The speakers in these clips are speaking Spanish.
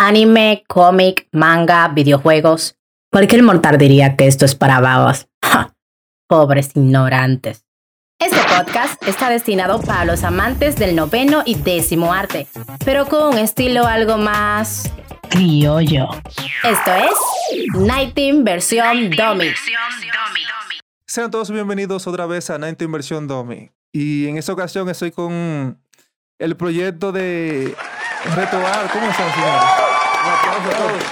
anime, cómic, manga, videojuegos. Cualquier mortal diría que esto es para babas. Pobres ignorantes. Este podcast está destinado para los amantes del noveno y décimo arte, pero con un estilo algo más criollo. Esto es Nighting versión Dummy. Sean todos bienvenidos otra vez a Nighting versión Dummy. Y en esta ocasión estoy con el proyecto de Retoar. ¿Cómo están, señores? Un aplauso a todos.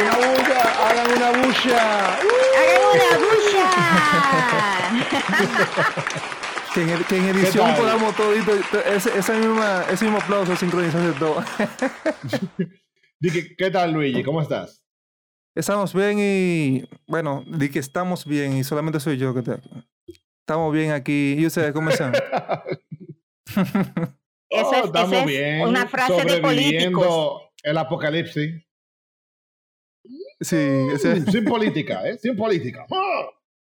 Una bulla, hagan una bulla. ¡Hagan una bulla! Que en, que en edición podamos todito, ese, esa misma, ese mismo aplauso sincronizarse todo. Dije, ¿qué tal, Luigi? ¿Cómo estás? Estamos bien y, bueno, di que estamos bien y solamente soy yo que te... Estamos bien aquí. ¿Y ustedes cómo están? Oh, es, estamos eso es bien, una frase de políticos. El apocalipsis. Sí, ese- Sin política, ¿eh? Sin política.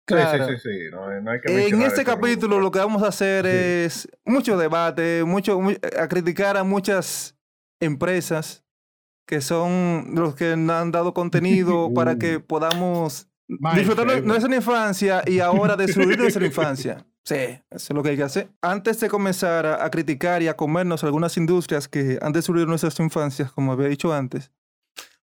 Claro. Sí, sí, sí, sí. No, no hay que En este capítulo lo que vamos a hacer es mucho debate, mucho, mu- a criticar a muchas empresas que son los que nos han dado contenido para que podamos My disfrutar de nuestra infancia y ahora destruir nuestra infancia. Sí, eso es lo que hay que hacer. Antes de comenzar a, a criticar y a comernos algunas industrias que han destruido nuestras infancias, como había dicho antes,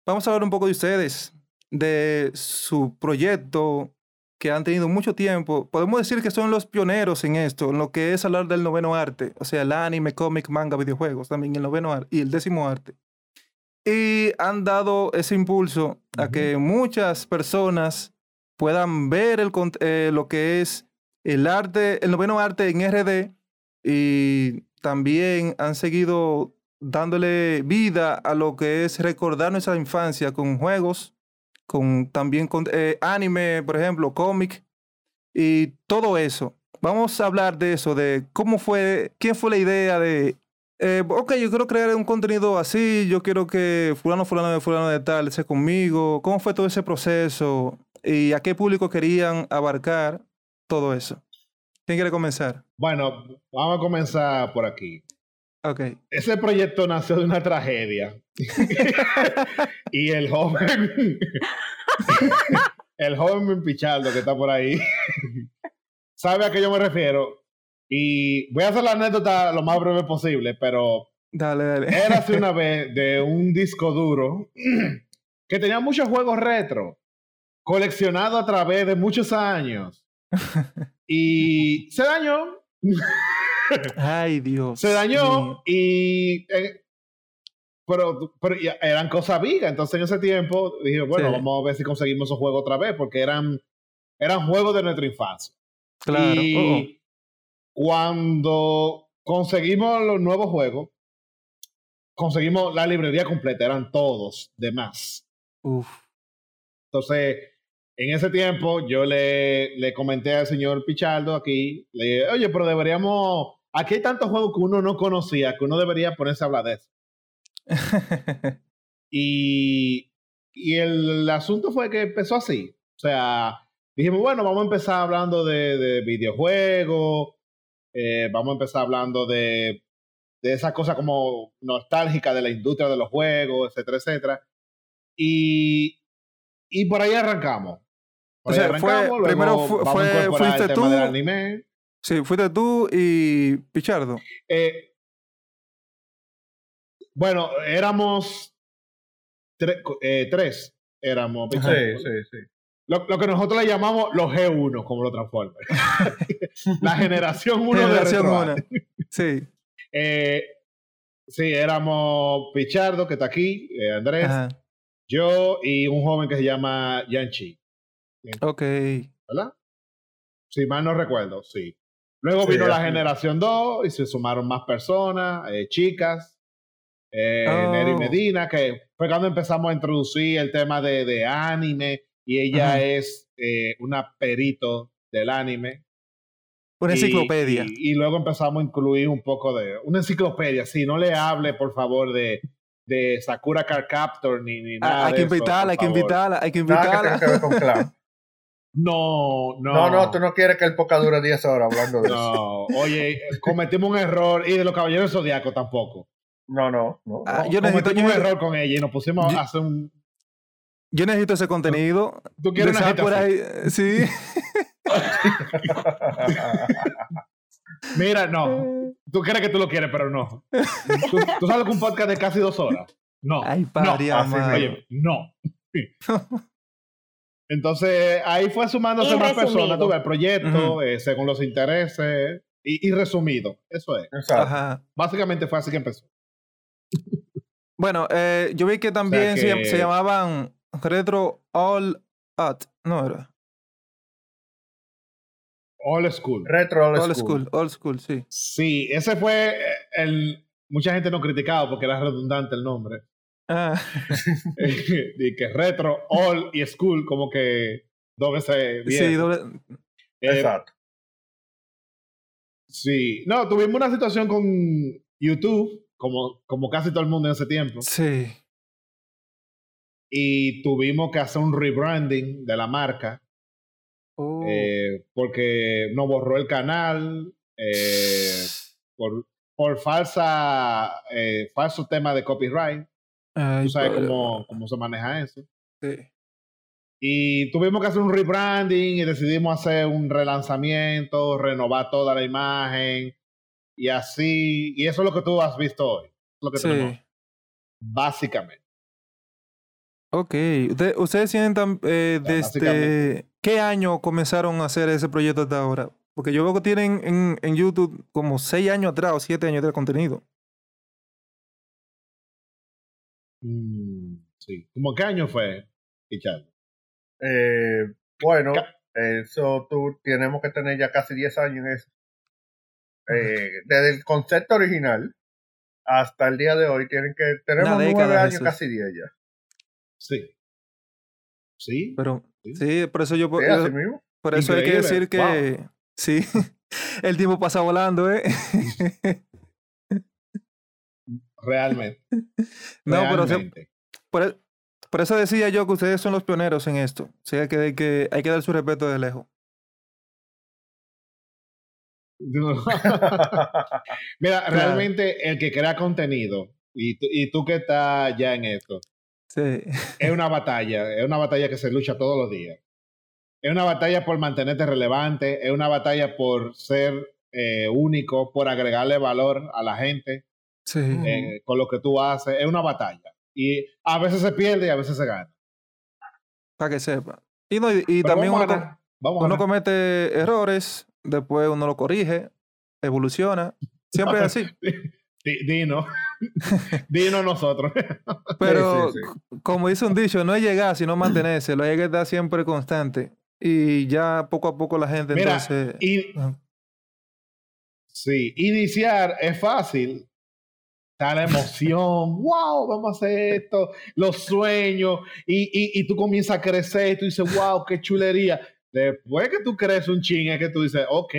vamos a hablar un poco de ustedes, de su proyecto que han tenido mucho tiempo. Podemos decir que son los pioneros en esto, en lo que es hablar del noveno arte, o sea, el anime, cómic, manga, videojuegos, también el noveno arte y el décimo arte. Y han dado ese impulso a Ujú. que muchas personas puedan ver el, eh, lo que es el arte, el noveno arte en RD y también han seguido dándole vida a lo que es recordar nuestra infancia con juegos, con también con eh, anime, por ejemplo, cómic y todo eso. Vamos a hablar de eso, de cómo fue, quién fue la idea de, eh, ok, yo quiero crear un contenido así, yo quiero que fulano, fulano de fulano de tal esté conmigo, cómo fue todo ese proceso y a qué público querían abarcar todo eso. ¿Quién quiere comenzar? Bueno, vamos a comenzar por aquí. Ok. Ese proyecto nació de una tragedia. y el joven. el joven Pichardo que está por ahí. sabe a qué yo me refiero. Y voy a hacer la anécdota lo más breve posible, pero Dale, dale. era hace una vez de un disco duro que tenía muchos juegos retro, coleccionado a través de muchos años. Y se dañó. Ay, Dios. se dañó mío. y eh, pero, pero ya eran cosas vigas entonces en ese tiempo dije bueno Sí. vamos a ver si conseguimos esos juegos otra vez porque eran eran juegos de nuestra infancia Claro. y oh, oh. cuando conseguimos los nuevos juegos conseguimos la librería completa eran todos de más Uf. entonces en ese tiempo yo le, le comenté al señor Pichardo aquí, le dije, oye, pero deberíamos, aquí hay tantos juegos que uno no conocía, que uno debería ponerse a hablar de eso. Y, y el, asunto fue que empezó así. O sea, dijimos, bueno, vamos a empezar hablando de, de videojuegos, eh, vamos a empezar hablando de, de esa cosa como nostálgica de la industria de los juegos, etcétera, etcétera. Y, y por ahí arrancamos. O sea, fue- luego primero fu- fue- fuiste tú. anime. sí, fuiste tú y Pichardo. Eh, bueno, éramos tre- eh, tres. Éramos. Sí, sí, sí. Lo, lo que nosotros le llamamos los G1, como lo Transformers. La generación 1 de Generación. Sí. Eh, sí, éramos Pichardo, que está aquí, eh, Andrés, Ajá. yo y un joven que se llama Yanchi, Ok. ¿verdad? Si mal no recuerdo, sí. Luego Sí, vino la generación 2 y se sumaron más personas, eh, chicas, eh, Oh. Neri Medina, que fue cuando empezamos a introducir el tema de, de anime y ella Ajá. es eh, una perito del anime. Una Y- enciclopedia. Y, y luego empezamos a incluir un poco de. Una enciclopedia, sí, no le hable, por favor, de, de Sakura Card Captor ni, ni nada. Ah, hay de que invitarla, hay que invitarla, hay que Nada invitarla. que ver con clown. No, no. No, no, tú no quieres que el podcast dure 10 horas hablando de eso. No, oye, cometimos un error y de los caballeros del zodiaco tampoco. No, no, no. Ah, no. yo necesito, Cometimos yo, un error con ella y nos pusimos Yo- a hacer un. yo necesito ese contenido. ¿Tú quieres una por ahí, sí. Mira, no. Tú crees que tú lo quieres, pero no. Tú, tú sabes que un podcast de casi dos horas. No. Ay, no. padre así amado. Oye, no. Entonces, ahí fue sumándose Y más resumido. personas, tuve el proyecto, eh, según los intereses, y, y resumido. Eso es. Ajá. Básicamente fue así que empezó. Bueno, eh, yo vi que también se llamaban Retro All Out. No era. All School. Retro old Old school. School. Old School, sí. Sí, ese fue eh, el. Mucha gente no criticaba porque era redundante el nombre. Ah, y que retro, all y school, como que dos veces bien. sí, doble- Eh, Exacto. sí. No, tuvimos una situación con YouTube, como, como casi todo el mundo en ese tiempo. sí. Y tuvimos que hacer un rebranding de la marca. Oh. eh, porque nos borró el canal. eh, por, por falsa eh, falso tema de copyright. Ay, Tú sabes cómo, cómo se maneja eso. Sí. Y tuvimos que hacer un rebranding y decidimos hacer un relanzamiento, renovar toda la imagen y así. Y eso es lo que tú has visto hoy. Es lo que tenemos, Sí. básicamente. Ok. Usted- ¿Ustedes tienen eh, desde qué año comenzaron a hacer ese proyecto hasta ahora? Porque yo veo que tienen en, en YouTube como seis años atrás o siete años de contenido. Mm, sí. ¿Cómo qué año fue, Richard? Eh, bueno, eso tú tenemos que tener ya casi 10 años en eso. Eh, desde el concepto original hasta el día de hoy tienen que tenemos nueve años, Jesús. casi 10 ya. Sí. Sí. Pero Sí. sí, por eso yo, Sí, yo- así mismo. por eso hay que decir que sí, el tiempo pasa volando, ¿eh? Realmente. no, pero por, e- por eso decía yo que ustedes son los pioneros en esto. O sea, que, que hay que dar su respeto de lejos. Mira, Claro. realmente el que crea contenido, y tú, y tú que estás ya en esto, Sí. es una batalla, es una batalla que se lucha todos los días. Es una batalla por mantenerte relevante, es una batalla por ser eh, único, por agregarle valor a la gente Sí. eh, con lo que tú haces, es una batalla. Y a veces se pierde y a veces se gana. Para que sepa. Y, no, y, también vamos uno, a co- ganar, vamos a uno ganar. comete errores, después uno lo corrige, evoluciona. Siempre es así. Di- Dino, Dino nosotros. Pero sí, como dice un dicho, no es llegar, sino mantenerse. Lo hay que estar siempre constante. Y ya poco a poco la gente Mira, entonces... y. Sí, iniciar es fácil. Está la emoción, wow, vamos a hacer esto, los sueños, y, y, y tú comienzas a crecer y tú dices, wow, qué chulería. Después que tú crees un ching, es que tú dices, ok,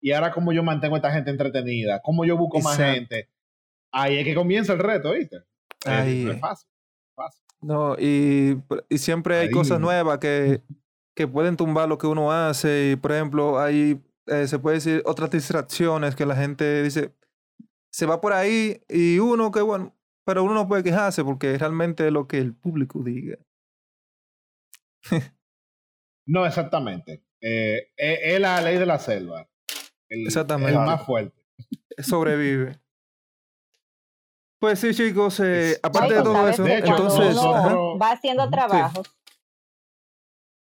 y ahora cómo yo mantengo a esta gente entretenida, cómo yo busco más gente. Ahí es que comienza el reto, ¿viste? Es- Ahí es es. fácil, fácil. No, y, y siempre hay Ahí. cosas nuevas que, que pueden tumbar lo que uno hace. Y, por ejemplo, hay, eh, se puede decir, otras distracciones que la gente dice, se va por ahí y uno que, bueno, pero uno no puede quejarse porque realmente es lo que el público diga. No, exactamente. Eh, es, es la ley de la selva. El, Exactamente. El más fuerte. Sobrevive. Pues sí, chicos, eh, aparte de todo ¿sabes eso, De hecho, Cuando entonces... uno va haciendo trabajos,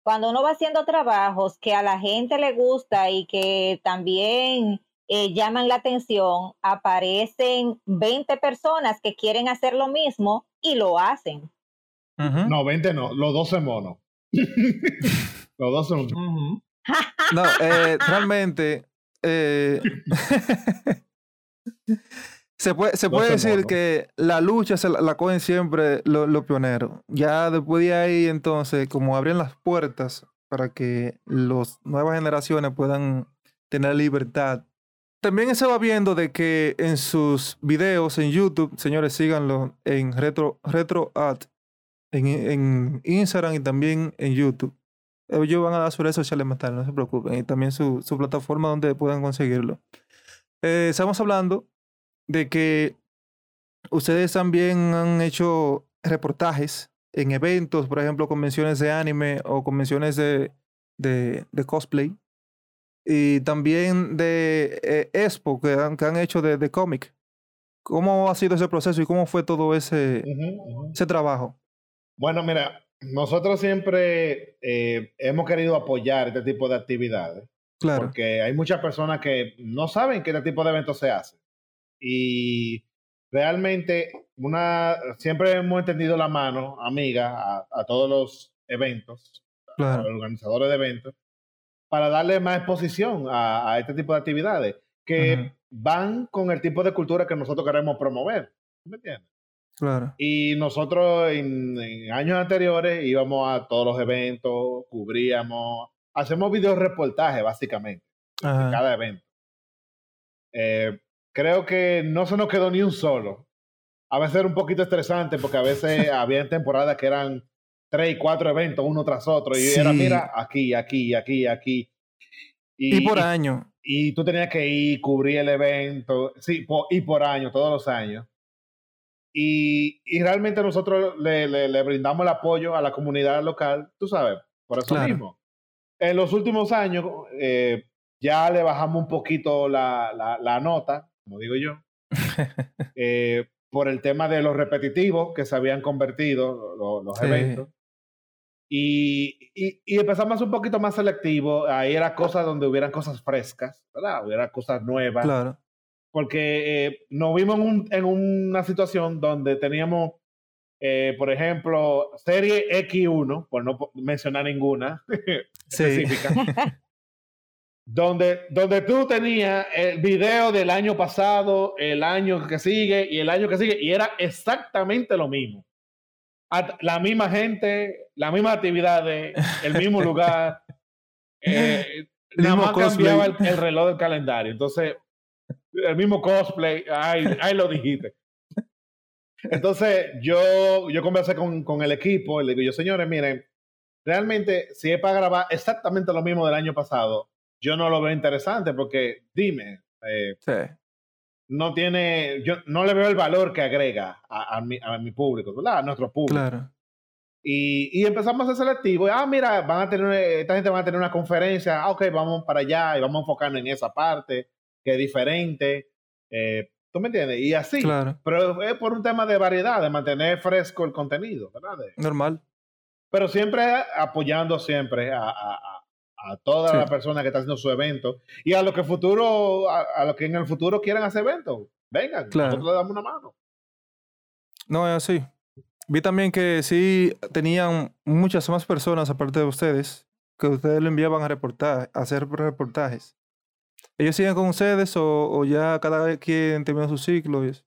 cuando uno va haciendo trabajos que a la gente le gusta y que también eh, llaman la atención, aparecen 20 personas que quieren hacer lo mismo y lo hacen. No, 20 no, los 12 monos. los 12 monos. No, eh, realmente eh, se puede, se No puede decir que la lucha se la, la cogen siempre lo- los pioneros. Ya después de ahí, entonces, como abren las puertas para que las nuevas generaciones puedan tener libertad. También se va viendo de que en sus videos en YouTube, señores, síganlo en Retro, Retro Art, en, en Instagram y también en YouTube. Ellos van a dar sus redes sociales más tarde, no se preocupen. Y también su, su plataforma donde puedan conseguirlo. Eh, estamos hablando de que ustedes también han hecho reportajes en eventos, por ejemplo, convenciones de anime o convenciones de, de cosplay. Y también de eh, Expo que han, que han hecho de, de cómic. ¿Cómo ha sido ese proceso y cómo fue todo ese, ese trabajo? Bueno, mira, nosotros siempre eh, hemos querido apoyar este tipo de actividades Claro, porque hay muchas personas que no saben que este tipo de eventos se hacen. Y realmente una, siempre hemos entendido la mano, amiga, a, a todos los eventos, a los organizadores de eventos, para darle más exposición a, a este tipo de actividades que van con el tipo de cultura que nosotros queremos promover. ¿Me entiendes? claro. Y nosotros en, en años anteriores íbamos a todos los eventos, cubríamos, hacemos videos reportajes básicamente de cada evento. Eh, creo que no se nos quedó ni un solo. A veces era un poquito estresante porque a veces había temporadas que eran tres y cuatro eventos uno tras otro y era, mira, aquí, aquí, aquí, aquí. Y por año. y tú tenías que ir, cubrir el evento, sí, y por año, todos los años. Y, y realmente nosotros le, le- le brindamos el apoyo a la comunidad local, tú sabes, por eso Claro. mismo. En los últimos años eh, ya le bajamos un poquito la, la- la nota, como digo yo, eh, por el tema de los repetitivos que se habían convertido lo- los Sí. eventos. Y, y, y empezamos un poquito más selectivo. Ahí era cosas donde hubieran cosas frescas, ¿verdad? Hubiera cosas nuevas. Claro, Porque eh, nos vimos en, un- en una situación donde teníamos, eh, por ejemplo, serie X1, por no mencionar ninguna sí. específica, donde, donde tú tenías el video del año pasado, el año que sigue y el año que sigue, y era exactamente lo mismo. La misma gente, las mismas actividades, el mismo lugar. eh, nada más cambiaba el reloj del calendario. Entonces, el mismo cosplay, ahí, ahí lo dijiste. Entonces, yo, yo conversé con, con el equipo y le digo, yo, señores, miren, realmente, si es para grabar exactamente lo mismo del año pasado, yo no lo veo interesante porque, dime, eh, Sí. No tiene, yo no le veo el valor que agrega a, a mi, a mi público, ¿verdad? A nuestro público. Claro. Y, y empezamos a ser selectivos. Ah, mira, van a tener, esta gente va a tener una conferencia. Ah, ok, vamos para allá y vamos a enfocarnos en esa parte que es diferente. Eh, ¿Tú me entiendes? Y así. Claro. Pero es por un tema de variedad, de mantener fresco el contenido, ¿verdad? De- Normal. pero siempre apoyando siempre a, a, a- a todas Sí. las personas que están haciendo su evento y a los que futuro, a, a los que en el futuro quieran hacer eventos. Vengan, Claro. nosotros le damos una mano. No, es así. Vi también que sí tenían muchas más personas aparte de ustedes que ustedes lo enviaban a reportar, a hacer reportajes. ¿Ellos siguen con ustedes o, o ya cada quien terminó su ciclo? y eso?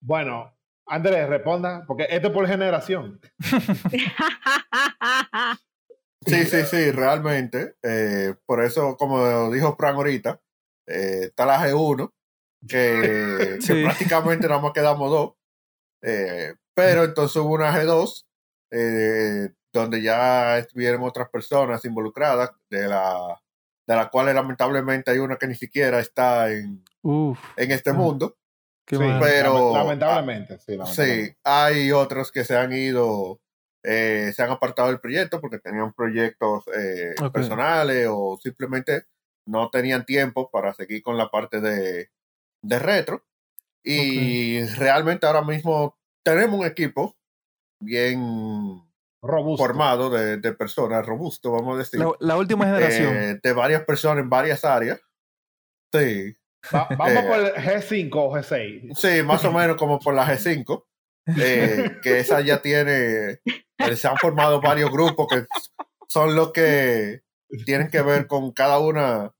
Bueno, Andrés, responda, porque esto es por generación. Sí, sí, sí, realmente. eh, por eso, como dijo Fran ahorita, eh, está la G1, que, que Sí. prácticamente nada más quedamos dos. eh, pero entonces hubo una G2, eh, donde ya estuvieron otras personas involucradas, de la, de la cual lamentablemente hay una que ni siquiera está en, Uf, en este mundo. Qué Sí, mal. pero- lament- lamentablemente, sí, lamentablemente. Sí, hay otros que se han ido, eh, se han apartado del proyecto porque tenían proyectos eh, Ok. personales o simplemente no tenían tiempo para seguir con la parte de, de retro. Y realmente ahora mismo tenemos un equipo bien Robusto. formado de, de personas, robusto, vamos a decir, La, la última generación. eh, de varias personas en varias áreas. Sí, Va- vamos Eh. por el G5 o G6. Sí, más o menos como por la G5, eh, que esa ya tiene, eh, se han formado varios grupos que son los que tienen que ver con cada una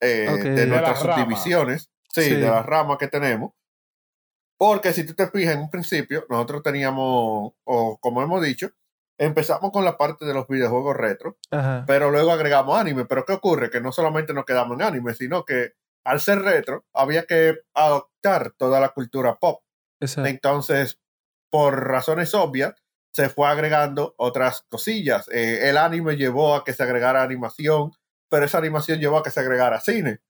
eh, de nuestras subdivisiones, sí, Sí. de las ramas que tenemos. Porque si tú te fijas en un principio, nosotros teníamos, o como hemos dicho, empezamos con la parte de los videojuegos retro, Ajá. pero luego agregamos anime. Pero ¿qué ocurre? Que no solamente nos quedamos en anime, sino que al ser retro había que adoptar toda la cultura pop. Exacto. Entonces, por razones obvias, se fue agregando otras cosillas. Eh, el anime llevó a que se agregara animación, pero esa animación llevó a que se agregara cine.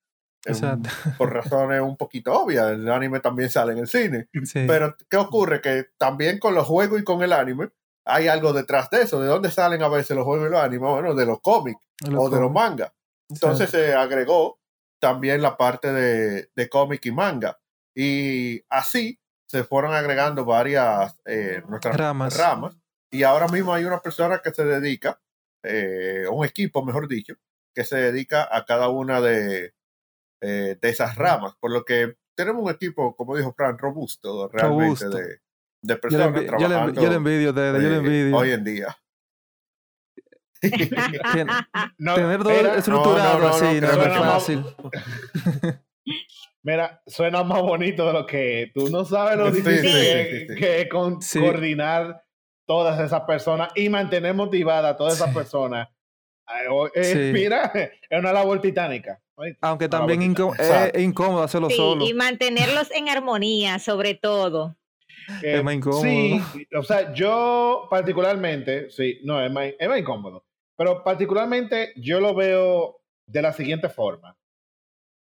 en- Exacto. por razones un poquito obvias. El anime también sale en el cine. Sí. Pero, ¿qué ocurre? Que también con los juegos y con el anime hay algo detrás de eso. ¿De dónde salen a veces los juegos y los animes? Bueno, de los cómics o de los mangas. Entonces se agregó también la parte de, de cómic y manga. Y así se fueron agregando varias eh, nuestras Ramas. ramas. Y ahora mismo hay una persona que se dedica, eh, un equipo, mejor dicho, que se dedica a cada una de, eh, de esas ramas. Por lo que tenemos un equipo, como dijo Fran, robusto realmente Robusto. de, de Yo le, personas envi- yo le trabajando yo le envidio, de, yo le envidio. hoy en día. No, Tener todo mira, estructurado no, no, así no, es fácil. Mira, suena más bonito de lo que. Tú no sabes lo Sí, difícil sí, que, sí, sí, sí. que es con- Sí. coordinar todas esas personas y mantener motivada a todas esas Sí. personas. Eh, Sí. Mira, es una labor titánica. Aunque Una también labor incó- titánica. es, incómodo hacerlo Sí, solo. y mantenerlos en armonía, sobre todo. Eh, Es más incómodo. Sí, o sea, yo particularmente, sí, no, es más, es más incómodo. Pero particularmente yo lo veo de la siguiente forma.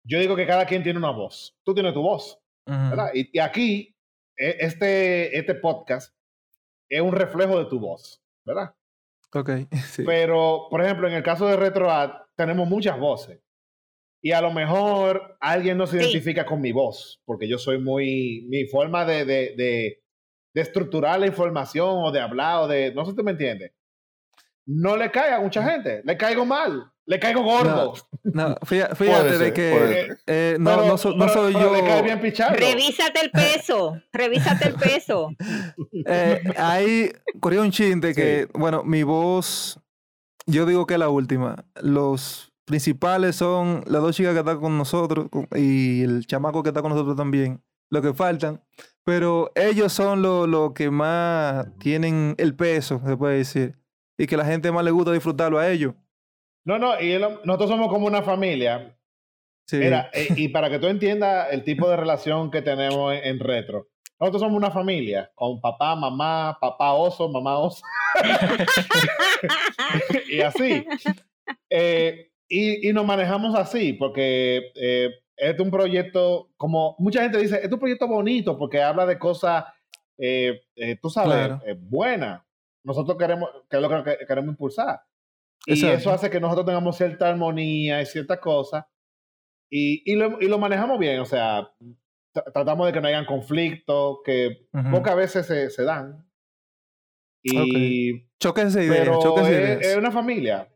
Yo digo que cada quien tiene una voz. Tú tienes tu voz, Ujú. ¿verdad? Y, y aquí, e- este, este podcast es un reflejo de tu voz, ¿verdad? Ok, sí. Pero, por ejemplo, en el caso de RetroAd, tenemos muchas voces. Y a lo mejor alguien no se Sí. identifica con mi voz, porque yo soy muy. Mi forma de, de, de, de estructurar la información o de hablar o de. No sé si tú me entiendes. No le cae a mucha gente. Le caigo mal. Le caigo gordo. No, fíjate, de que eh, no, Pero- no, so- no pero- soy pero yo. Le cae bien. Revísate el peso, revísate el peso. Eh, ahí corrió un chin de que, bueno, mi voz, yo digo que es la última. Los principales son las dos chicas que están con nosotros y el chamaco que está con nosotros también, lo que faltan. Pero ellos son los lo que más tienen el peso, se puede decir. Y que la gente más le gusta disfrutarlo a ellos. No, no, y el- nosotros somos como una familia. Sí. Mira, eh, y para que tú entiendas el tipo de relación que tenemos en, en retro, nosotros somos una familia con papá, mamá, papá oso, mamá oso, y así. Eh, y, y nos manejamos así, porque eh, es un proyecto, como mucha gente dice, es un proyecto bonito porque habla de cosas, eh, tú sabes, Claro. buenas. Nosotros queremos, que es lo que que- queremos impulsar. Y Exacto. eso hace que nosotros tengamos cierta armonía y ciertas cosas. Y, y, lo, y lo manejamos bien, o sea, tra- tratamos de que no hayan conflictos, que Ujú. pocas veces se, se dan. Y, Choques de ideas, pero choques de es, ideas. es una familia.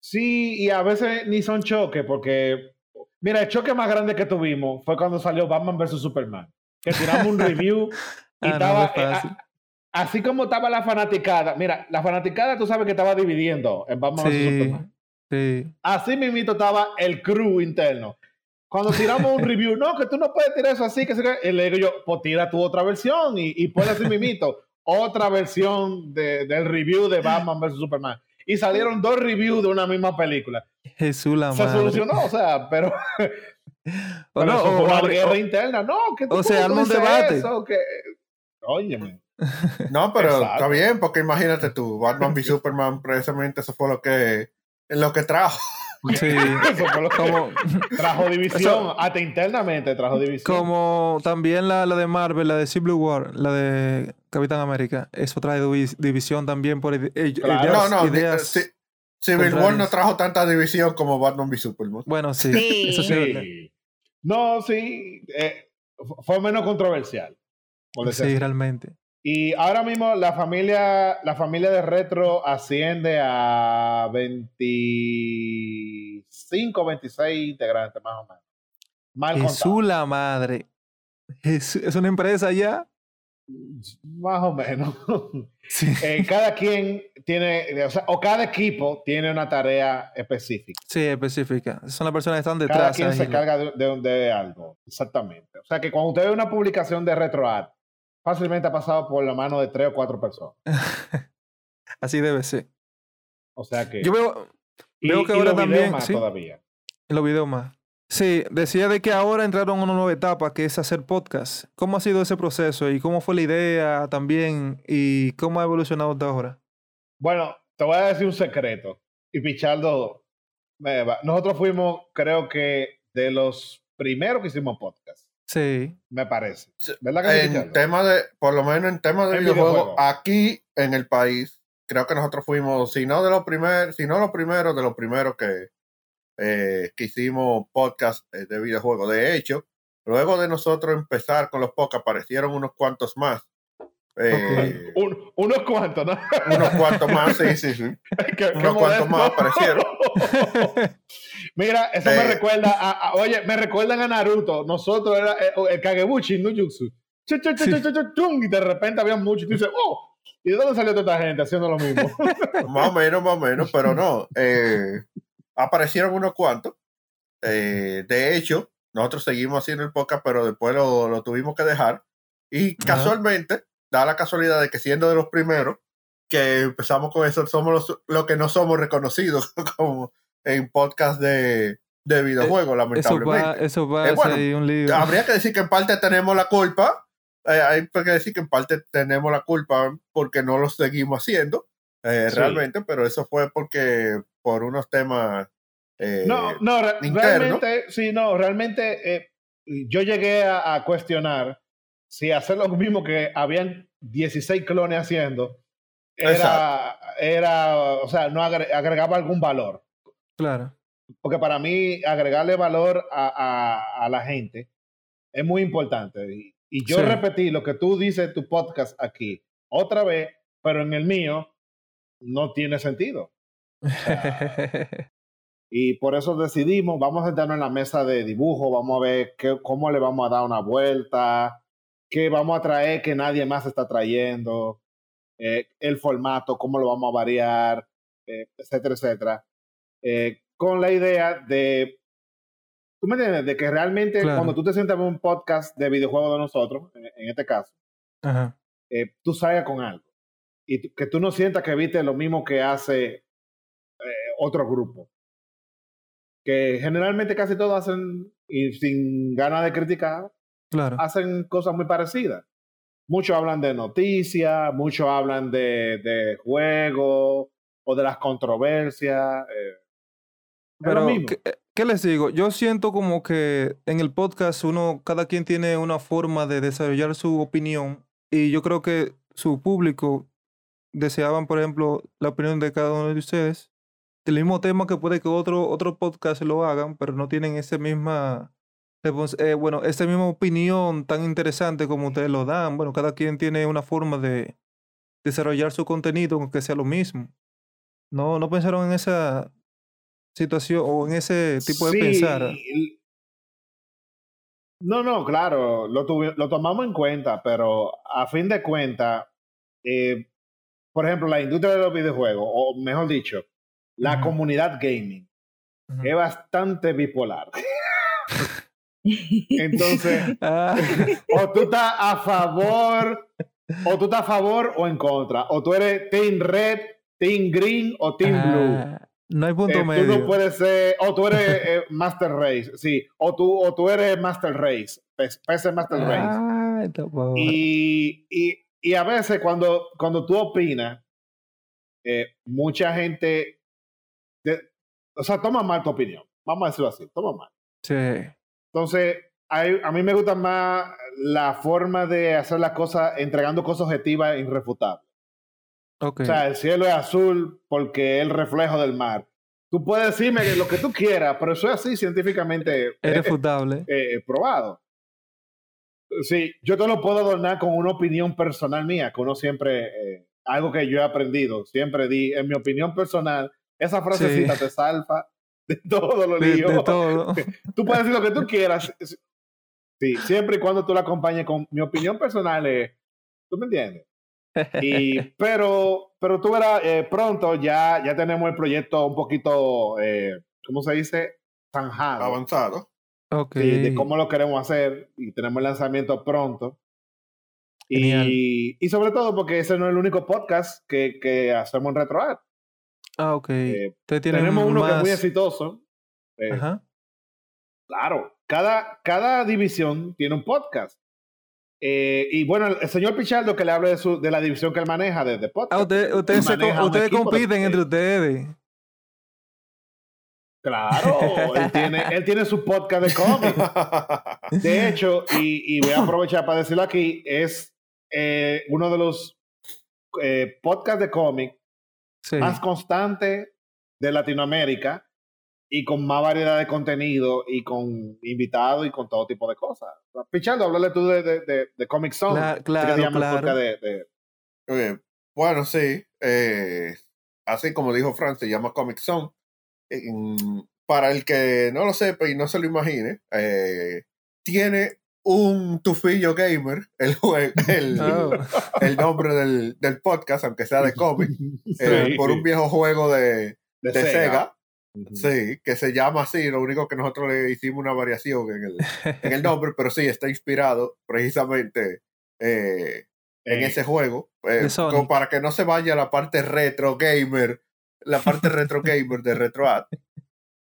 Sí, y a veces ni son choques, porque, mira, el choque más grande que tuvimos fue cuando salió Batman vs. Superman, que tiramos un review y Ah, estaba, no así como estaba la fanaticada, mira, la fanaticada tú sabes que estaba dividiendo en Batman vs. Sí, Superman. sí. Así mismito estaba el crew interno. Cuando tiramos un review, no, que tú no puedes tirar eso así, que se y le digo yo, pues tira tu otra versión y, y ponle así mismito, otra versión de- del review de Batman vs. Superman. Y salieron dos reviews de una misma película. Jesús la Se madre. solucionó, o sea, pero, O pero no, o- una o- guerra o- interna. No, que tú o arma un debate. eso, que... Óyeme. No, pero Exacto. está bien, porque imagínate tú, Batman v Superman, precisamente eso fue lo que, lo que trajo. Sí. Eso fue lo que Como, trajo división, Eso- hasta internamente trajo división. como también la, la de Marvel, la de Civil War, la de Capitán América. Eso trae divi- división también por ide- eh, Claro. ideas. no, no, ideas- sí, Civil War no trajo tanta división como Batman v Superman. Bueno, sí. Sí. Eso sí. No, sí. eh, fu- fue menos controversial. Sí, así. realmente. Y ahora mismo la familia, la familia de retro asciende a 25, 26 integrantes, más o menos. Mal Jesús la madre. Jesús- es una empresa ya. Más o menos. Sí. Eh, cada quien tiene, o, sea, o cada equipo tiene una tarea específica. Sí, específica. Son las personas que están Cada detrás. quien se carga de, de- de algo. Exactamente. O sea que cuando usted ve una publicación de RetroAd, fácilmente ha pasado por la mano de tres o cuatro personas. Así debe ser. O sea que. Yo veo y, veo que y ahora los videos también, más sí. todavía. en los videos más. Sí, decía de que ahora entraron a una nueva etapa que es hacer podcast. ¿Cómo ha sido ese proceso y cómo fue la idea también y cómo ha evolucionado hasta ahora? Bueno, te voy a decir un secreto. Y Pichardo. Nosotros fuimos, creo que, de los primeros que hicimos podcast, Sí. me parece. Sí, ¿Verdad que sí, En tema de, por lo menos en tema de videojuegos, videojuegos. aquí en el país, creo que nosotros fuimos, si no de los primeros, si no los primeros, de los primeros que, eh, que hicimos podcast eh, de videojuegos. De hecho, luego de nosotros empezar con los podcasts, aparecieron unos cuantos más. Eh, Un- unos cuantos, ¿no? unos cuantos más, sí, sí, sí. Qué- qué Unos cuantos más aparecieron. Mira, eso me Eh. recuerda a, a- oye, me recuerdan a Naruto. Nosotros era eh, el Kagebuchi no Jutsu. Chu, chu, chu, Sí. chu, chu, chu, chum, y de repente había mucho y tú dices, oh, ¿y de dónde salió toda esta gente haciendo lo mismo? más o menos, más o menos, pero no. eh, aparecieron unos cuantos. Eh, de hecho, nosotros seguimos haciendo el podcast, pero después lo, lo tuvimos que dejar. Y Ajá. Da la casualidad de que siendo de los primeros que empezamos con eso, somos los, que no somos reconocidos como en podcast de, de videojuegos, Eso lamentablemente. va, eso va Eh, a un lío. Habría que decir que en parte tenemos la culpa. eh, hay que decir que en parte tenemos la culpa porque no lo seguimos haciendo eh, Sí. realmente, pero eso fue porque por unos temas. eh, No, no, re- interno. realmente, sí, no, realmente eh, yo llegué a, a cuestionar si hacer lo mismo que habían 16 clones haciendo era, era o sea, no agre- agregaba algún valor. Claro. Porque para mí agregarle valor a, a- a la gente es muy importante. Y, y yo Sí. repetí lo que tú dices en tu podcast aquí otra vez, pero en el mío no tiene sentido. Y por eso decidimos, vamos a sentarnos en la mesa de dibujo, vamos a ver qué, cómo le vamos a dar una vuelta, qué vamos a traer que nadie más está trayendo, eh, el formato, cómo lo vamos a variar, eh, etcétera, etcétera. Eh, con la idea de, ¿tú me entiendes? De que realmente Claro. cuando tú te sientas en un podcast de videojuegos de nosotros, en, en este caso, Ajá. eh, tú salgas con algo. Y que tú no sientas que viste lo mismo que hace otro grupo. Que generalmente casi todos hacen, y sin ganas de criticar, Claro. hacen cosas muy parecidas. Muchos hablan de noticias, muchos hablan de, de juegos o de las controversias. eh, Pero, mismo. ¿qué, qué les digo? Yo siento como que en el podcast uno, cada quien tiene una forma de desarrollar su opinión y yo creo que su público deseaban, por ejemplo, la opinión de cada uno de ustedes del mismo tema que puede que otro, otro podcast lo hagan, pero no tienen esa misma, eh, bueno, esa misma opinión tan interesante como ustedes lo dan. Bueno, cada quien tiene una forma de desarrollar su contenido, aunque sea lo mismo. No, no pensaron en esa situación o en ese tipo de Sí, pensar. No, no, claro, lo, tomamos en cuenta, pero a fin de cuentas, eh, por ejemplo, la industria de los videojuegos, o mejor dicho, la comunidad gaming, es bastante bipolar. Entonces, Ah, o tú estás a favor, o tú estás a favor o en contra, o tú eres Team Red, Team Green o Team Blue. ah, no hay punto Eh, tú medio. no puedes ser, o tú eres eh, Master Race, sí, o tú, o tú eres Master Race, PC Master Race. Ah, por- Y, y, y a veces cuando, cuando tú opinas, eh, mucha gente, te- o sea, toma mal tu opinión, vamos a decirlo así, toma mal. Sí. Entonces, hay- a mí me gusta más la forma de hacer las cosas entregando cosas objetivas e irrefutables. O sea, el cielo es azul porque es el reflejo del mar. Tú puedes decirme lo que tú quieras, pero eso es así científicamente es eh, refutable. eh, probado. Sí, yo te lo puedo adornar con una opinión personal mía, que uno siempre, eh, algo que yo he aprendido, siempre di, en mi opinión personal, esa frasecita te salva de todo lo de, lío. de todo. Tú puedes decir lo que tú quieras. Sí, siempre y cuando tú la acompañes con mi opinión personal, es, ¿tú me entiendes? Y, pero, pero tú verás, eh, pronto ya, ya tenemos el proyecto un poquito, eh, ¿cómo se dice? Zanjado. avanzado. ok. Sí, de cómo lo queremos hacer y tenemos el lanzamiento pronto. Y, y sobre todo porque ese no es el único podcast que, que hacemos en RetroArt. Ah, ok. Eh, tenemos uno que es muy exitoso. Eh, Ajá. Claro, cada, cada división tiene un podcast. Eh, y bueno, el, señor Pichardo que le hable de, su, de la división que él maneja de, de podcast. Ah, se co- maneja un ustedes de- compiten entre ustedes. Claro, él tiene, él tiene su podcast de cómics. De hecho, y, y voy a aprovechar para decirlo aquí, es eh, uno de los eh, podcasts de cómic Sí. más constantes de Latinoamérica y con más variedad de contenido y con invitados y con todo tipo de cosas. Pichando, háblale tú de, de, de, de Comic Zone. Que claro, claro. podcast de- de, bueno, sí. eh, así como dijo Fran, se llama Comic Zone. En- para el que no lo sepa y no se lo imagine, eh, tiene un tufillo gamer, el, el, Oh. el nombre del, del podcast, aunque sea de cómic, eh, Sí. por un viejo juego de, de de Sega. Sí, que se llama así, lo único que nosotros le hicimos una variación en el, en el nombre, pero sí, está inspirado precisamente eh, en Eh, ese juego, eh, como para que no se vaya la parte retro gamer, la parte retro gamer de RetroAd.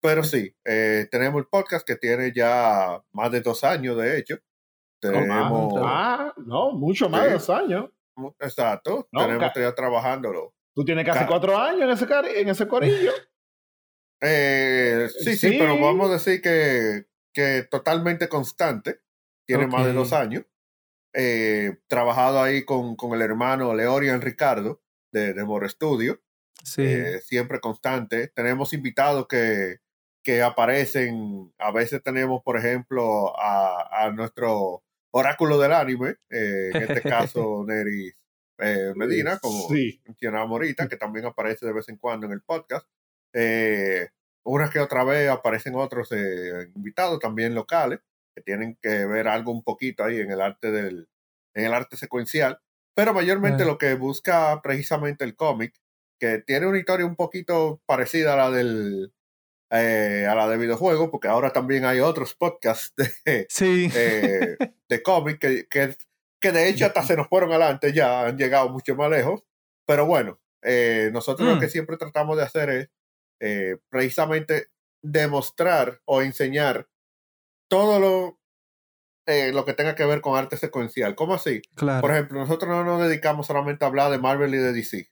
Pero sí, eh, tenemos el podcast que tiene ya más de dos años, de hecho. Tenemos, Ah, no, mucho más de dos años. exacto, No, tenemos ya trabajándolo. Tú tienes casi Ca- cuatro años en ese, cari- en ese corillo. Eh, sí, sí, Sí. pero vamos a decir que, que totalmente constante. Tiene más de dos años. Eh, trabajado ahí con, con el hermano Leorian Ricardo de, de More Studio. Sí. eh, siempre constante. Tenemos invitados que, que aparecen. A veces tenemos, por ejemplo, a, a nuestro oráculo del anime, eh, en este caso Neris eh, Medina, como Sí. mencionábamos ahorita, que también aparece de vez en cuando en el podcast. Eh, una que otra vez aparecen otros eh, invitados también locales que tienen que ver algo un poquito ahí en el arte del en el arte secuencial, pero mayormente Ah. lo que busca precisamente el cómic, que tiene una historia un poquito parecida a la del eh, a la de videojuegos, porque ahora también hay otros podcasts de, Sí. eh, de cómic que, que, que de hecho hasta se nos fueron adelante ya, han llegado mucho más lejos. Pero bueno, eh, nosotros lo Mm. que siempre tratamos de hacer es precisamente demostrar o enseñar todo lo, eh, lo que tenga que ver con arte secuencial. ¿Cómo así? claro. Por ejemplo, nosotros no nos dedicamos solamente a hablar de Marvel y de DC,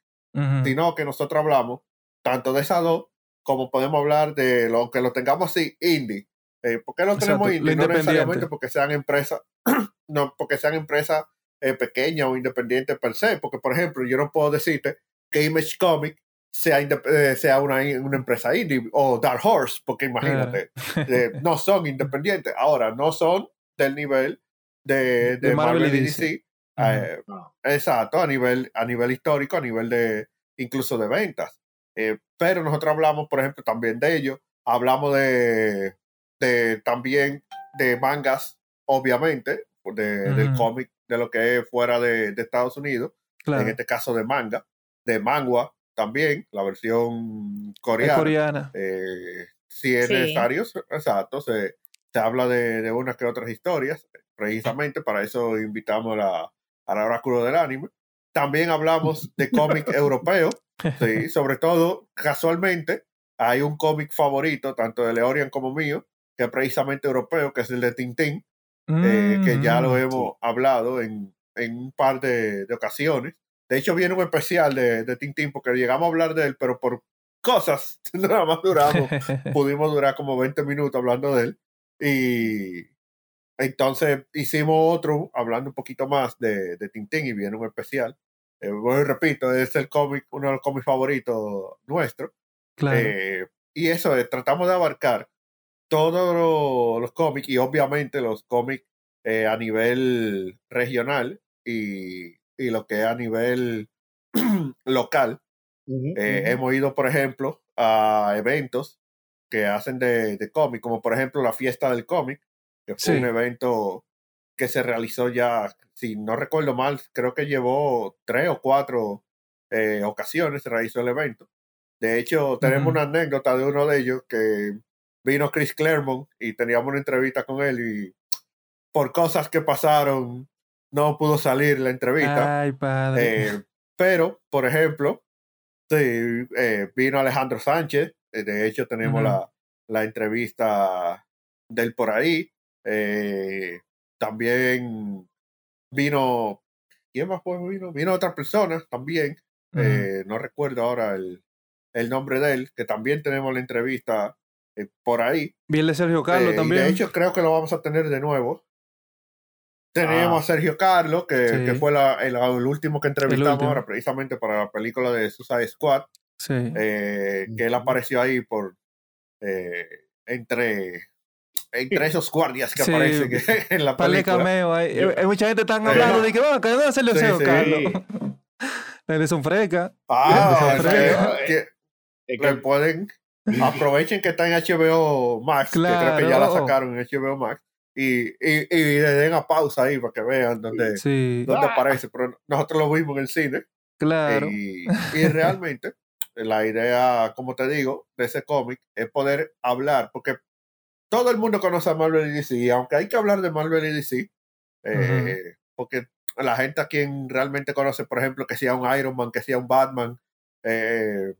sino que nosotros hablamos tanto de esas dos como podemos hablar de lo que lo tengamos así, indie. Eh, ¿Por qué lo tenemos Exacto, lo indie? No necesariamente porque sean empresas, no, porque sean empresas eh, pequeñas o independientes per se, porque por ejemplo, yo no puedo decirte que Image Comic sea, eh, sea una, una empresa indie o Dark Horse, porque imagínate, eh, no son independientes. Ahora, no son del nivel de, de, Marvel, y DC. Eh. Exacto, a nivel, a nivel histórico, a nivel de incluso de ventas. Eh, pero nosotros hablamos, por ejemplo, también de ello. Hablamos de, de también de mangas, obviamente, de- del cómic, de lo que es fuera de, de Estados Unidos, claro. en este caso de manga, de mangua también, la versión coreana. coreana. Eh, si es Sí. necesario, exacto, se, se habla de, de unas que otras historias, precisamente para eso invitamos a la, al oráculo del anime. También hablamos de cómic europeo, sí, sobre todo, casualmente, hay un cómic favorito, tanto de Leorian como mío, que es precisamente europeo, que es el de Tintín, eh, que ya lo Mm, hemos hablado en, en un par de, de ocasiones. De hecho, viene un especial de, de Tintín porque llegamos a hablar de él, pero por cosas, nada más duramos, pudimos durar como 20 minutos hablando de él. Y entonces hicimos otro hablando un poquito más de, de Tintín y viene un especial. Eh, bueno, repito, es el cómic, uno de los cómics favoritos nuestros. claro. Eh, y eso es, tratamos de abarcar todos lo- los cómics y obviamente los cómics eh, a nivel regional y, y lo que es a nivel local. Eh. Hemos ido, por ejemplo, a eventos que hacen de, de cómic, como por ejemplo la fiesta del cómic, que fue Sí. un evento que se realizó ya, si no recuerdo mal, creo que llevó tres o cuatro eh, ocasiones, se realizó el evento. De hecho, tenemos una anécdota de uno de ellos que vino Chris Claremont y teníamos una entrevista con él y por cosas que pasaron no pudo salir la entrevista. Ay, padre. Eh, pero, por ejemplo, sí, eh, vino Alejandro Sánchez. De hecho, tenemos la, la entrevista del por ahí. eh, también vino. ¿Quién más fue? Vino, vino otra persona también. Eh, no recuerdo ahora el, el nombre de él, que también tenemos la entrevista eh, por ahí. Vi el de Sergio Carlos Eh, también. de hecho, creo que lo vamos a tener de nuevo. Teníamos Ah. a Sergio Carlos, que, Sí. que fue la- el, el último que entrevistamos último. ahora, precisamente para la película de Suicide Squad, sí. que él apareció ahí por eh, entre, entre esos guardias que Sí. aparecen en la película. cameos. Hay, hay mucha gente están Eh, hablando de que, debe hacerle Sí, Sergio sí. Carlos. Él son freca. Ah, sea, Fred. que, que que- pueden aprovechen que está en HBO Max, que creo que ya la Claro. sacaron en HBO Max, y, y, y le den a pausa ahí para que vean dónde, Sí, dónde Ah. aparece. Pero nosotros lo vimos en el cine claro. y, y realmente la idea, como te digo, de ese cómic es poder hablar, porque todo el mundo conoce a Marvel y DC, y aunque hay que hablar de Marvel y DC, eh, porque la gente a quien realmente conoce, por ejemplo, que sea un Iron Man, que sea un Batman, eh,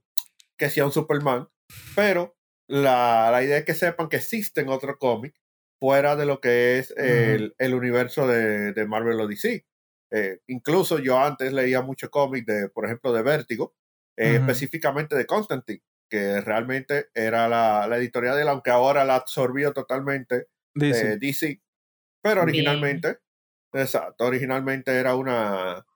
que sea un Superman, pero la, la idea es que sepan que existen otros cómics fuera de lo que es el, el universo de, de Marvel o DC. Eh, incluso yo antes leía mucho cómic de, por ejemplo, de Vértigo, eh, específicamente de Constantine, que realmente era la, la editorial de él, aunque ahora la absorbió totalmente eh, DC. Pero Bien. originalmente, exacto, originalmente era una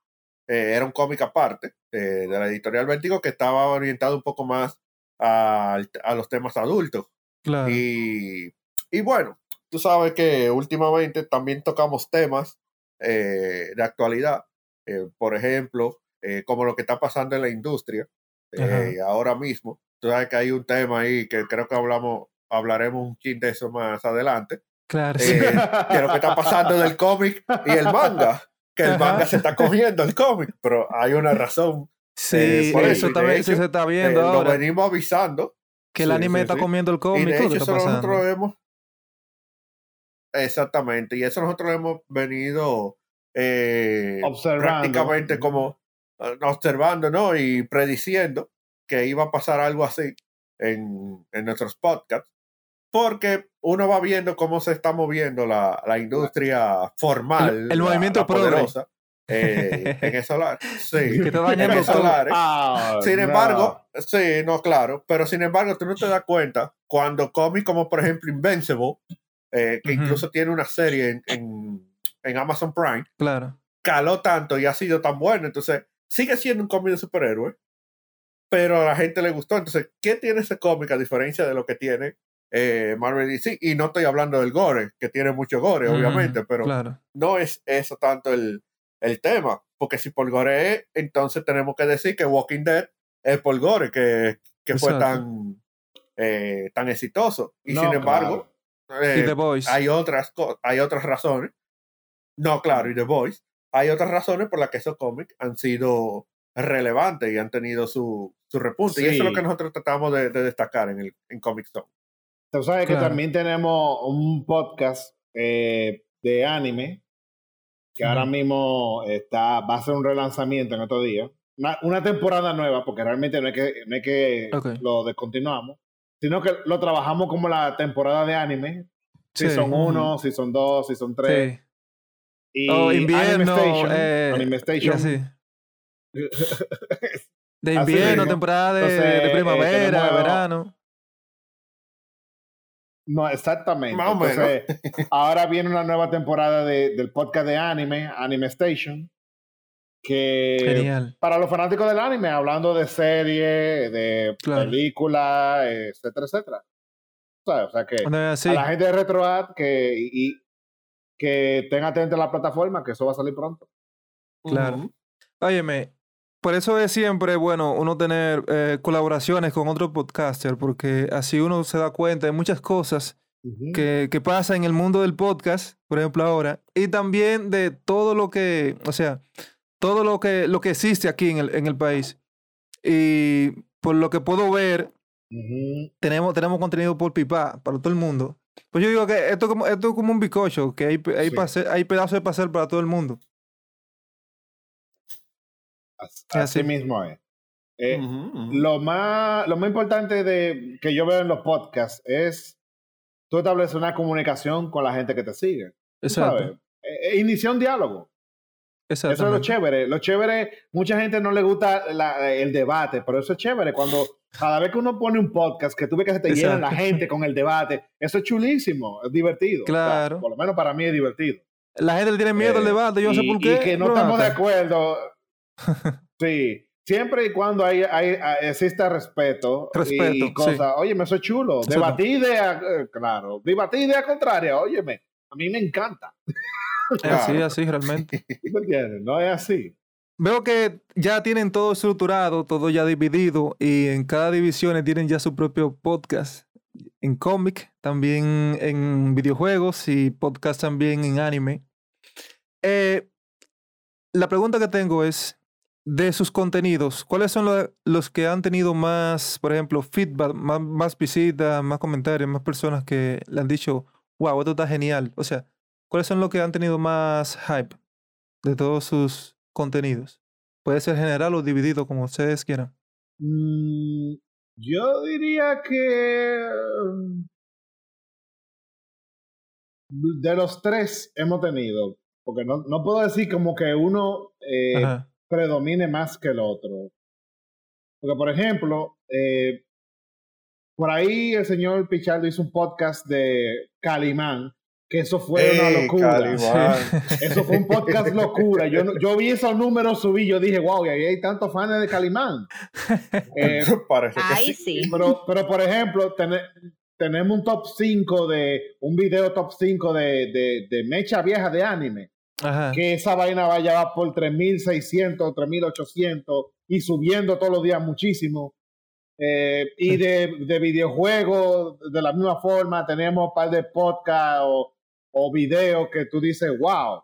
eh, era un cómic aparte eh, de la editorial Vértigo que estaba orientado un poco más al- a, los temas adultos. claro. Y, y bueno, tú sabes que últimamente también tocamos temas eh, de actualidad, eh, por ejemplo, eh, como lo que está pasando en la industria eh, ahora mismo. Tú sabes que hay un tema ahí que creo que hablamos, hablaremos un chin de eso más adelante, claro. sí. eh, de lo que está pasando del cómic y el manga. Que el Ajá. manga se está comiendo el cómic, pero hay una razón. Sí, eh, por eso y de también sí hecho, se está eh, viendo lo ahora. venimos avisando. Que el sí, anime sí, está sí. comiendo el Y cómic. de ¿qué hecho, eso nosotros hemos. Exactamente, y eso nosotros hemos venido Observando. prácticamente como observando, ¿no? Y prediciendo que iba a pasar algo así en, en nuestros podcasts, porque uno va viendo cómo se está moviendo la, la industria formal, El- el la- movimiento la progre. poderosa, eh, en el solar. Sí, en dañando el todo. solar. Ah, Sin no. embargo, sí, no, claro, pero sin embargo, tú no te das cuenta cuando cómics como por ejemplo Invincible, eh, que Ujú. incluso tiene una serie en, en, en Amazon Prime, Claro. caló tanto y ha sido tan bueno, entonces sigue siendo un cómic de superhéroe, pero a la gente le gustó. Entonces, ¿qué tiene ese cómic a diferencia de lo que tiene eh, Marvel DC? Y no estoy hablando del gore, que tiene mucho gore, obviamente, Ujú, pero Claro. no es eso tanto el, el tema, porque si por gore es, entonces tenemos que decir que Walking Dead es por gore, que, que fue tan, eh, tan exitoso. Y No, sin embargo, Y eh, The Voice. hay, otras, hay otras razones. No, claro, y The Voice hay otras razones por las que esos cómics han sido relevantes y han tenido su, su repunte. Sí. Y eso es lo que nosotros tratamos de, de destacar en, el, en Comic Zone. Tú sabes claro. que también tenemos un podcast eh, de anime que ahora mismo está, va a ser un relanzamiento en otro día. Una, una, temporada nueva, porque realmente no es que, no es que okay. lo descontinuamos, sino que lo trabajamos como la temporada de anime. Si sí. son 1, si son 2, si son 3. Y O invierno, Anime Station, eh, Anime Y Station, así. De invierno, temporada de, Entonces, de eh, primavera, tenemos- verano. No, exactamente. Más. Entonces, ahora viene una nueva temporada de- del podcast de anime, Anime Station, que Genial. para los fanáticos del anime, hablando de series, de Claro. películas, etcétera, etcétera. O sea que a la gente de RetroAd que, y que estén atentos a la plataforma, que eso va a salir pronto. Claro. Ujú. Óyeme, por eso es siempre bueno uno tener eh, colaboraciones con otro podcaster, porque así uno se da cuenta de muchas cosas que, que pasa en el mundo del podcast, por ejemplo ahora, y también de todo lo que, o sea, todo lo que, lo que existe aquí en el, en el país. Y por lo que puedo ver, tenemos, tenemos contenido por pipa para todo el mundo. Pues yo digo que esto, es como, esto es como un bicocho, que hay, hay, Sí. pase- hay pedazos de pasar para todo el mundo. Así, mismo es. Eh, lo más lo más importante de que yo veo en los podcasts es tú establecer una comunicación con la gente que te sigue sabes Exacto. Eh, eh, iniciar un diálogo eso es lo chévere lo chévere mucha gente no le gusta la- el debate pero eso es chévere cuando Cada vez que uno pone un podcast, que tú ves que se te llena la gente con el debate, eso es chulísimo, es divertido. O sea, Claro. por lo menos para mí es divertido. La gente le tiene miedo al Eh, debate, yo no sé por qué. Y que no estamos de acuerdo. Sí, siempre y cuando hay, hay- hay- exista respeto, Respeto, y sí. cosas. Óyeme, eso es chulo. Debatir idea, eh, claro. Debatir idea contraria, óyeme, a mí me encanta. Es así, Claro. así realmente. ¿Tú me entiendes? No es así. Veo que ya tienen todo estructurado, todo ya dividido y en cada división tienen ya su propio podcast. En cómic, también en videojuegos y podcast también en anime. Eh, la pregunta que tengo es, de sus contenidos, ¿cuáles son lo- los que han tenido más, por ejemplo, feedback, más, más visitas, más comentarios, más personas que le han dicho, wow, esto está genial? O sea, ¿cuáles son los que han tenido más hype de todos sus contenidos? Puede ser general o dividido, como ustedes quieran. Mm, yo diría que mm, de los tres hemos tenido, porque no, no puedo decir como que uno eh, predomine más que el otro. Porque, por ejemplo, eh, por ahí el señor Pichardo hizo un podcast de Calimán, que eso fue una ¡Ey, locura. Eso fue un podcast locura. Yo, yo vi esos números subir, yo dije, wow, y ahí hay tantos fans de Calimán. Eh, Parece que Ahí sí. sí. pero, pero por ejemplo, tene- tenemos un top 5 de, un video top 5 de, de, de mecha vieja de anime, Ajá. que esa vaina va a llevar por 3600, 3800 y subiendo todos los días muchísimo. Eh, y de, de videojuegos, de la misma forma, tenemos un par de podcasts o, o videos que tú dices, wow,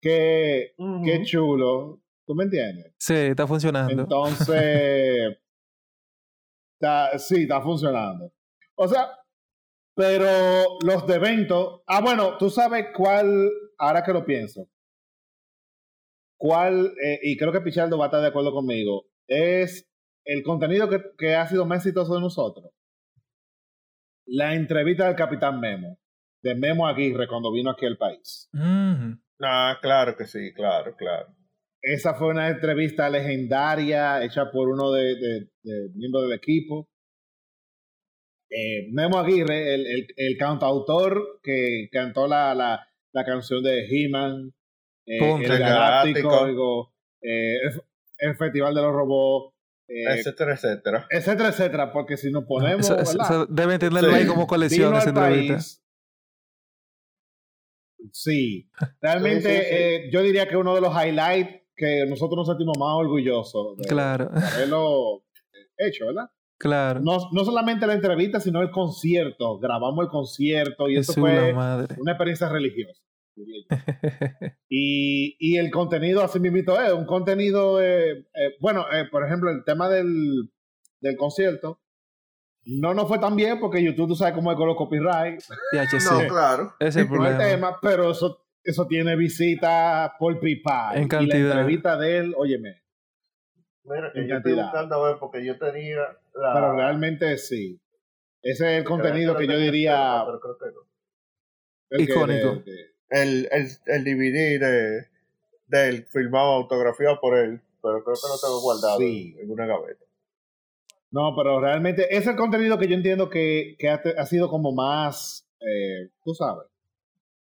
qué, qué chulo. ¿Tú me entiendes? Sí, está funcionando. Entonces, está- sí, está funcionando. O sea, pero los de eventos, ah, bueno, tú sabes cuál, ahora que lo pienso, cuál, eh, y creo que Pichardo va a estar de acuerdo conmigo, es el contenido que, que ha sido más exitoso de nosotros. La entrevista del Capitán Memo, de Memo Aguirre cuando vino aquí al país. Ah, claro que sí, claro, claro. Esa fue una entrevista legendaria hecha por uno de, de, de miembros del equipo. Eh, Memo Aguirre, el, el, el cantautor que cantó la, la, la canción de He-Man, eh, el Galáctico, Galáctico. digo, eh, el, el Festival de los Robots, eh, etcétera, etcétera. etcétera, etcétera, porque si nos ponemos, Eso- eso- ¿verdad? eso deben tenerlo Sí. ahí como colección esa entrevista. país. Sí, realmente Sí, sí, sí. eh, yo diría que uno de los highlights que nosotros nos sentimos más orgullosos de Claro, haberlo hecho, ¿verdad? claro. No, no solamente la entrevista, sino el concierto. Grabamos el concierto y eso fue madre. una experiencia religiosa. Y, y el contenido así mismo es, un contenido, eh, eh, bueno, eh, por ejemplo, el tema del, del concierto, no nos fue tan bien porque YouTube, tú sabes cómo es con los copyright, Ya, che, sí. No, claro. Ese es el problema. tema, pero eso, eso tiene visitas por pipa. En Y cantidad. la entrevista de él, óyeme, Mira, que En yo estoy cantidad. buscando a ver porque yo tenía la... pero realmente sí. Ese es el contenido que yo diría... Pero creo que no. Icónico. de- de- El, el, el DVD de, del filmado autografiado por él, pero creo que lo tengo guardado Sí. en una gaveta. No, pero realmente ese es el contenido que yo entiendo que, que ha, ha sido como más, eh, tú sabes.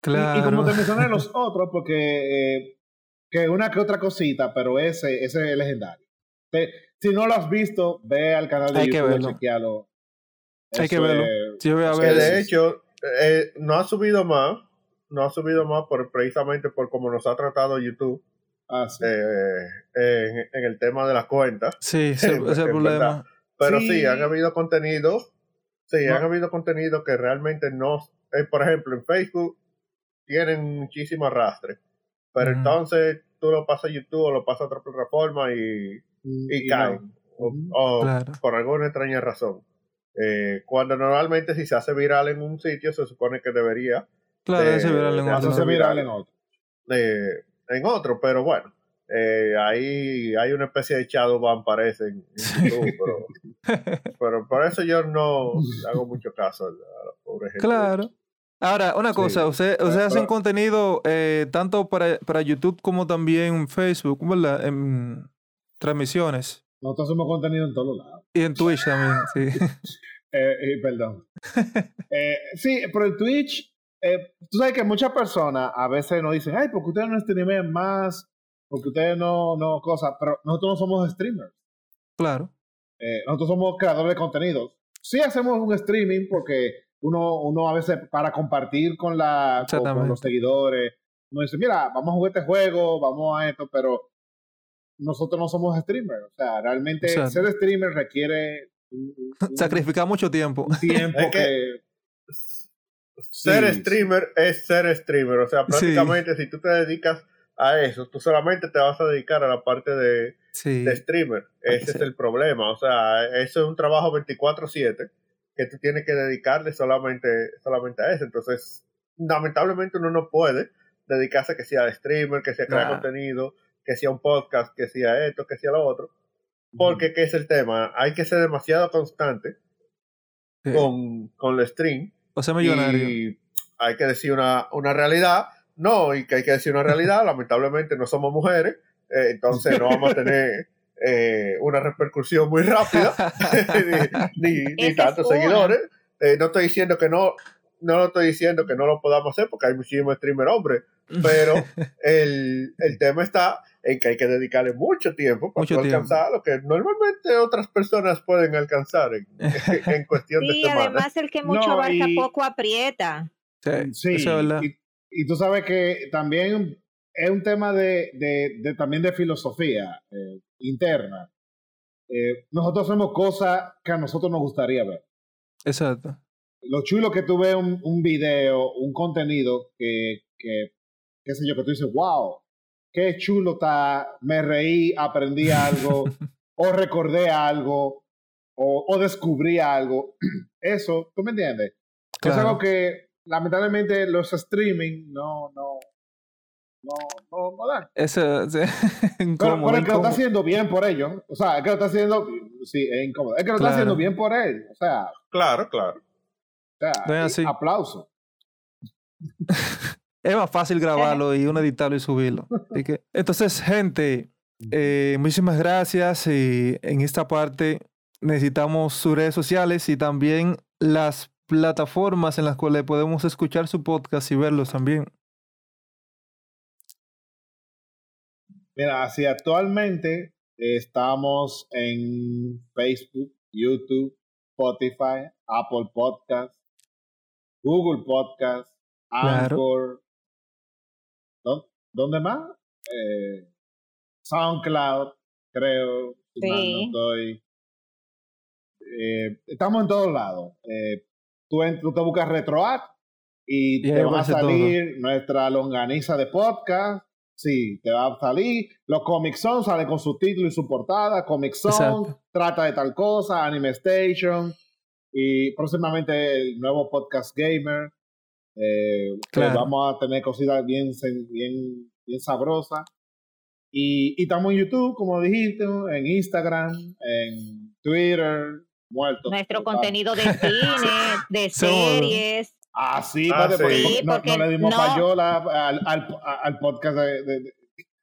Y- Y, como Claro. te mencioné los otros, porque eh, que una que otra cosita, pero ese, ese es legendario. Te- si no lo has visto, ve al canal de Hay que YouTube, verlo. chequealo. Hay que Eso verlo. es- Sí, voy a Que ver. Sí, de hecho, eh, no ha subido más, no ha subido más por, precisamente por como nos ha tratado YouTube ah, sí. eh, en, en el tema de las cuentas. Sí, ese, ese es el problema. verdad. Pero sí, Sí. han habido contenidos, sí, No. han habido contenidos que realmente no, eh, por ejemplo, en Facebook tienen muchísimo arrastre, pero entonces tú lo pasas a YouTube o lo pasas a otra plataforma y, y, Y caen, no. o, Ujú. o Claro. por alguna extraña razón. Eh, cuando normalmente si se hace viral en un sitio se supone que debería Claro, de- viral en de otro. Hacerse hacerse viral viral. en otro. eh, en otro, pero bueno, eh, ahí hay una especie de Shadowban parece en, YouTube, pero, pero por eso yo no hago mucho caso a la, pobre gente. Claro. Ahora, una Sí. cosa, ustedes Pero- usted hacen pero- contenido eh, tanto para, para YouTube como también en Facebook, ¿verdad? En transmisiones. Nosotros hacemos contenido en todos lados. Y en Twitch también, sí. Eh, eh, perdón. Eh, sí, pero en Twitch, eh, tú sabes que muchas personas a veces nos dicen, ay, porque ustedes no streamean más, porque ustedes no, no, cosas, pero nosotros no somos streamers. Claro. Eh, nosotros somos creadores de contenidos. Sí hacemos un streaming porque uno, uno a veces para compartir con, la, con, los seguidores, uno dice, mira, vamos a jugar este juego, vamos a esto, pero nosotros no somos streamers. O sea, realmente ser streamer requiere un, un- Sacrificar mucho tiempo. tiempo Es que- que... Ser Sí. streamer es ser streamer. O sea, Sí. prácticamente si tú te dedicas a eso, tú solamente te vas a dedicar a la parte de, Sí. de streamer. Ese Sí. es el problema. O sea, eso es un trabajo 24/7 que tú tienes que dedicarle solamente, solamente a eso. Entonces, lamentablemente uno no puede dedicarse que sea streamer, que sea crear Nah. contenido, que sea un podcast, que sea esto, que sea lo otro. Porque, ¿qué es el tema? Hay que ser demasiado constante Sí. con, con el stream O sea, millonario. y hay que decir una, una realidad. No, y que hay que decir una realidad. Lamentablemente no somos mujeres, eh, entonces no vamos a tener eh, una repercusión muy rápida, ni, tantos seguidores. Eh, no estoy diciendo que no, no lo estoy diciendo que no lo podamos hacer, porque hay muchísimos streamers hombres, pero el, el tema está en que hay que dedicarle mucho tiempo para Mucho poder tiempo. alcanzar lo que normalmente otras personas pueden alcanzar en, en cuestión de Sí, semanas. además el que mucho No, abarca y- poco aprieta. Sí, Sí, eso es verdad. Y, tú sabes que también es un tema de, de, de- también de filosofía eh, interna. Eh, nosotros hacemos cosas que a nosotros nos gustaría ver. Exacto. Lo chulo que tú ves un, un video, un contenido que, que, qué sé yo, que tú dices, wow, qué chulo está, me reí, aprendí algo, o recordé algo, o, o descubrí algo. Eso, ¿tú me entiendes? Es Claro. algo que lamentablemente los streaming no, no, no, no, no dan. Eso, sí. Pero, incómodo, pero el que lo está haciendo bien por ellos, o sea, el que lo está haciendo, sí, es incómodo, el que lo Claro. está haciendo bien por él, o sea, Claro, claro. o sea, No es así. aplauso. Es más fácil grabarlo y uno editarlo y subirlo. Así que- entonces, gente, eh, muchísimas gracias. Y en esta parte necesitamos sus redes sociales y también las plataformas en las cuales podemos escuchar su podcast y verlos también. Mira, así actualmente estamos en Facebook, YouTube, Spotify, Apple Podcast, Google Podcast. Anchor. ¿Dó- ¿Dónde más? Eh, SoundCloud, creo. Si mal Sí. no estoy. Eh, estamos en todos lados. Eh, tú, en- tú te buscas RetroAct y, Y te va a aparece todo. salir nuestra longaniza de podcast. Sí, te va a salir. Los Comic Zone sale con su título y su portada. Comic Zone Exacto. trata de tal cosa. Anime Station. Y próximamente el nuevo podcast gamer. Eh, que Claro. vamos a tener cositas bien, bien, bien sabrosas. Y, y estamos en YouTube, como dijiste, en Instagram, en Twitter, muertos. Nuestro total. contenido de cine, de series. Ah, sí, Ah, porque sí, no, porque no le dimos no- payola al, al, al podcast de, de- de-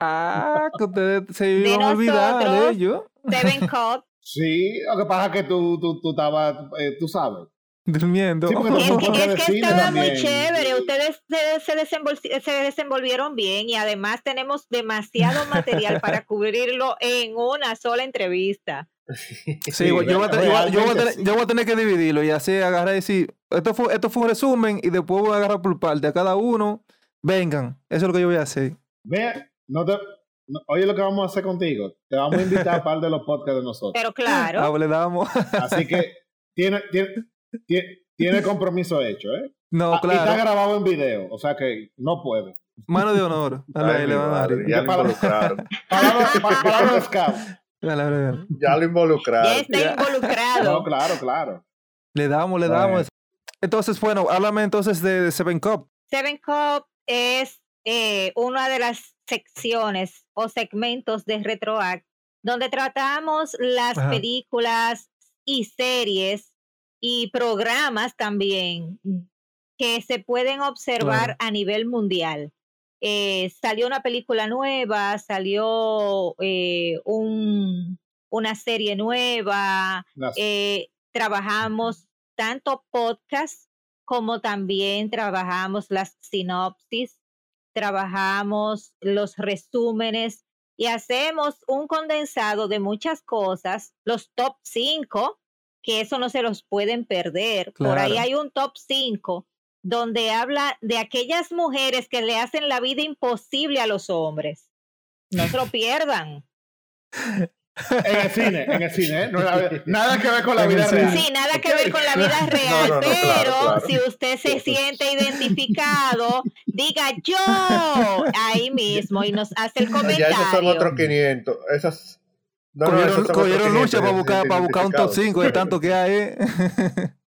Ah, que ustedes se iban a nosotros. olvidar de ello. Seven Cup. Sí, lo que pasa es que tú, tú, tú estabas, eh, tú sabes. Durmiendo. Sí, no Es que, es que estaba muy también. chévere. Ustedes se, se, desenvol- se desenvolvieron bien y además tenemos demasiado material para cubrirlo en una sola entrevista. Sí, yo, yo voy a tener, yo voy a- yo voy a realmente tener- sí. yo voy a tener que dividirlo y así agarrar y decir, esto fue, esto fue un resumen y después voy a agarrar por parte a cada uno. Vengan, eso es lo que yo voy a hacer. Ve, no te, no- oye lo que vamos a hacer contigo. Te vamos a invitar a par de los podcasts de nosotros. Pero claro, Ah, le damos. Así que tiene, tiene, tiene, tiene compromiso hecho, ¿eh? No, Ah, Y está claro. grabado en video, o sea que no puede. Mano de honor. Dale, Ay, le van a dar. ya lo involucraron. Palabras pa- palabras Ya lo ya involucraron. está Ya. involucrado. No, claro, claro. Le damos, le Bueno. damos. Entonces, bueno, háblame entonces de, de Seven Cup. Seven Cup es eh, una de las secciones o segmentos de RetroAct donde tratamos las Ajá. películas y series y programas también que se pueden observar Claro. a nivel mundial. Eh, salió una película nueva, salió eh, un, una serie nueva, eh, trabajamos tanto podcast como también trabajamos las sinopsis, trabajamos los resúmenes y hacemos un condensado de muchas cosas, los top 5, que eso no se los pueden perder. Por ahí hay un top 5 donde habla de aquellas mujeres que le hacen la vida imposible a los hombres. No se lo pierdan. En el cine, en el cine, ¿eh? No, nada que ver con la vida real. Sí, nada que ver con la vida real, No, no, no, pero claro, claro. si usted se siente identificado, diga yo ahí mismo y nos hace el Ya esos son otros comentario. 500. Esas. Cogieron cogieron lucha 500 para buscar, para buscar un top identificados. 5 de tanto que hay.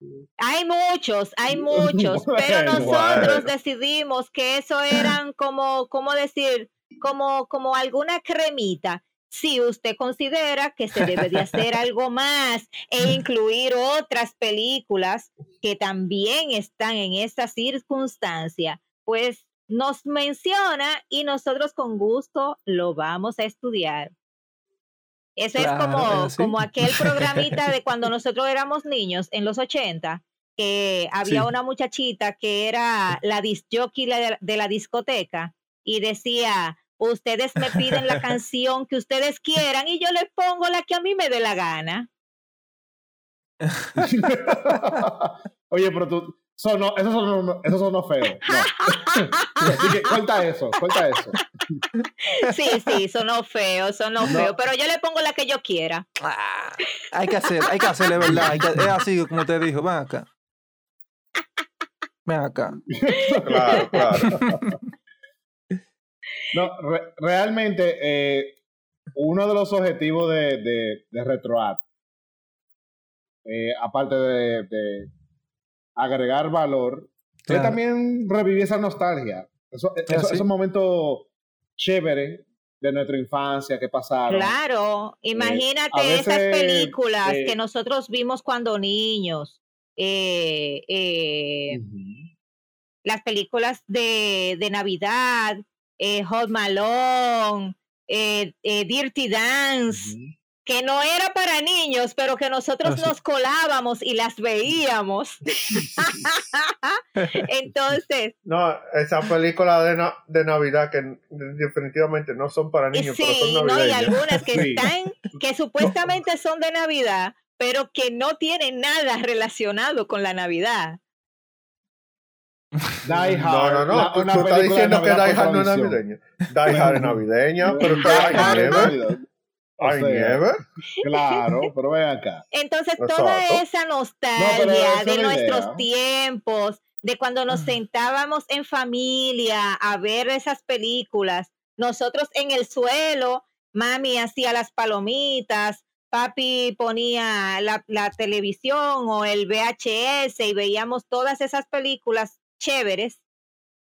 Hay muchos, hay muchos, pero nosotros decidimos que eso eran como, ¿cómo decir? Como, como alguna cremita. Si usted considera que se debe de hacer algo más e incluir otras películas que también están en esa circunstancia, pues nos menciona y nosotros con gusto lo vamos a estudiar. Eso Claro, es como, como aquel programita de cuando nosotros éramos niños en los 80, que había Sí. una muchachita que era la disc jockey la- de la discoteca y decía, ustedes me piden la canción que ustedes quieran y yo les pongo la que a mí me dé la gana. Oye, pero tú, sonó, eso sonó, eso sonó feo. No. Así que cuenta eso, cuenta eso. Sí, sí, sonó feo, sonó No. feo, pero yo le pongo la que yo quiera. Ah, hay que hacer, hay que hacerle verdad. hay que- es así como te dijo, ven acá. Ven acá. Claro, claro. No, re- realmente, eh, uno de los objetivos de, de, de RetroArt, eh, aparte de, de agregar valor, Claro. es también revivir esa nostalgia. Eso, eso- sí. Esos momentos chéveres de nuestra infancia que pasaron. Claro, imagínate a esas películas eh, que nosotros vimos cuando niños. Eh, eh, las películas de, de Navidad, eh, Hot Malone, Dirty Dance, que no era para niños, pero que nosotros sí. nos colábamos y las veíamos. Entonces, No, esa película de, na- de Navidad que definitivamente no son para niños, pero sí, son ¿no? y algunas que Sí. están, que supuestamente son de Navidad, pero que no tienen nada relacionado con la Navidad. Die Hard. No, no, no. la- tú, una tú estás diciendo que Die Hard no es navideña. Die Hard es navideña, pero Die hay Hard es nieve. Navidad. O Hay sea, nieve. Claro, pero ven acá. Entonces, toda esa nostalgia esa de nuestros idea. tiempos, de cuando nos sentábamos en familia a ver esas películas, nosotros en el suelo, mami hacía las palomitas, papi ponía la, la televisión o el VHS y veíamos todas esas películas chéveres.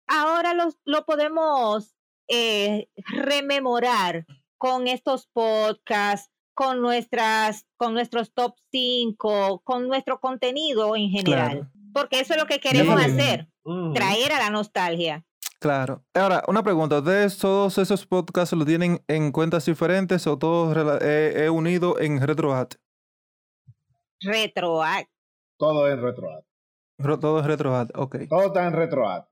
Ahora los, lo podemos eh, rememorar con estos podcasts, con nuestras, con nuestros top 5, con nuestro contenido en general. Claro. Porque eso es lo que queremos Sí. hacer, Ujú. traer a la nostalgia. Claro. Ahora, una pregunta. ¿Ustedes todos esos podcasts lo tienen en cuentas diferentes o todos rela- eh, eh, unido en RetroAt? Retro. ah, Todo en RetroArt. Ro- Todo es RetroAt, ok. Todo está en RetroArt.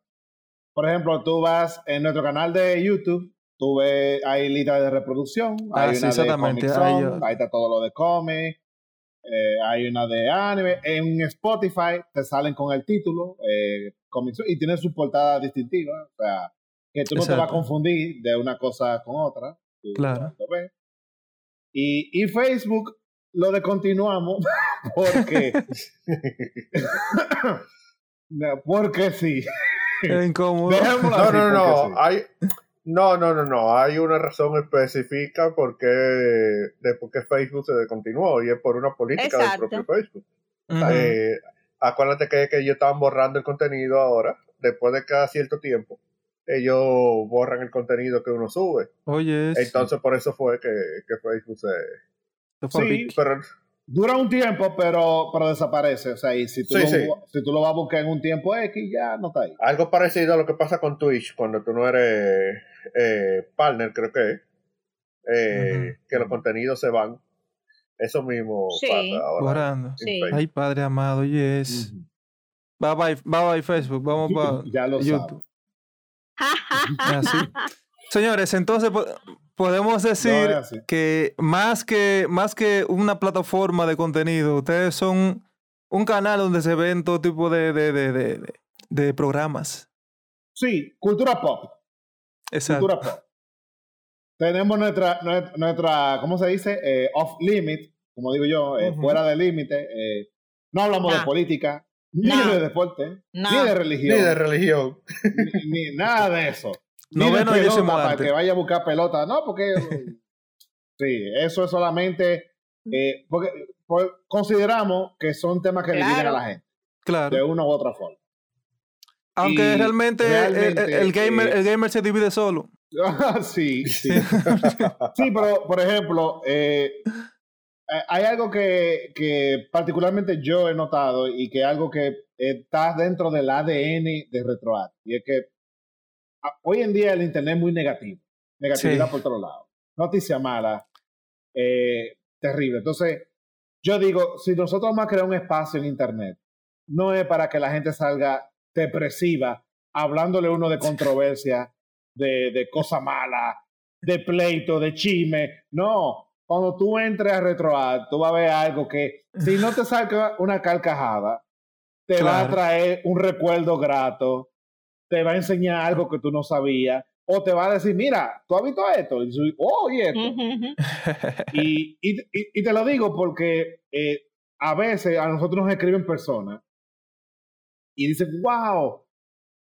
Por ejemplo, tú vas en nuestro canal de YouTube, tú ves, hay lista de reproducción, Ah, hay sí, una de ahí yo- ahí está todo lo de cómic, eh, hay una de anime. En Spotify te salen con el título, eh, y tiene su portada distintiva, o sea, que tú no te vas a Exacto. confundir de una cosa con otra. tú Claro. lo ves. Y, y Facebook lo descontinuamos porque... No, porque sí. Es incómodo. Dejémoslo No, así, no, no, porque sí. hay, no, no, no, no, hay una razón específica por qué, de por qué Facebook se descontinuó y es por una política Exacto. del propio Facebook. Eh, acuérdate que, que ellos estaban borrando el contenido ahora, después de cada cierto tiempo, ellos borran el contenido que uno sube. Oye. Entonces por eso fue que, que Facebook se... Se fue a sí. Pero, Dura un tiempo, pero, pero desaparece. O sea, y si tú, Sí, lo, sí. si tú lo vas a buscar en un tiempo X, ya no está ahí. algo parecido a lo que pasa con Twitch cuando tú no eres eh, partner, creo que es, eh, que los contenidos se van. Eso mismo Sí. pasa ahora. Ay, Padre amado, yes. Ujú. Bye bye, bye bye Facebook, vamos para Ya lo YouTube. Así. Señores, entonces po- podemos decir que más que más que una plataforma de contenido, ustedes son un canal donde se ven todo tipo de, de, de, de, de- de programas. Sí, cultura pop. Exacto. Cultura pop. Tenemos nuestra, nuestra, ¿cómo se dice? Eh, off limit, como digo yo, eh, fuera de límite. eh, no hablamos de política, ni de deporte, ni de Ni religión, de religión. ni, ni nada de eso. De Noveno y pelota décimo para arte. que vaya a buscar pelota. No, porque sí, eso es solamente eh, porque, pues, consideramos que son temas que dividen a la gente de Claro. una u otra forma. Aunque y realmente, el- el, realmente, el gamer, eh, el gamer se divide solo. sí, sí. Sí, pero por ejemplo, eh, eh, hay algo que, que particularmente yo he notado y que algo que está dentro del ADN de RetroArt. Y es que hoy en día el Internet es muy negativo. Negatividad Sí. por todos lados. Noticia mala. eh, terrible. Entonces, yo digo, si nosotros vamos a crear un espacio en Internet, no es para que la gente salga depresiva, hablándole uno de controversia, de, de cosa mala, de pleito, de chisme. No, cuando tú entres a RetroArt, tú vas a ver algo que, si no te saca una carcajada, te va a traer un recuerdo grato, te va a enseñar algo que tú no sabías, o te va a decir, mira, tú has visto esto, y oh, y esto. Y, y, y- y te lo digo porque eh, a veces a nosotros nos escriben personas y dicen, wow,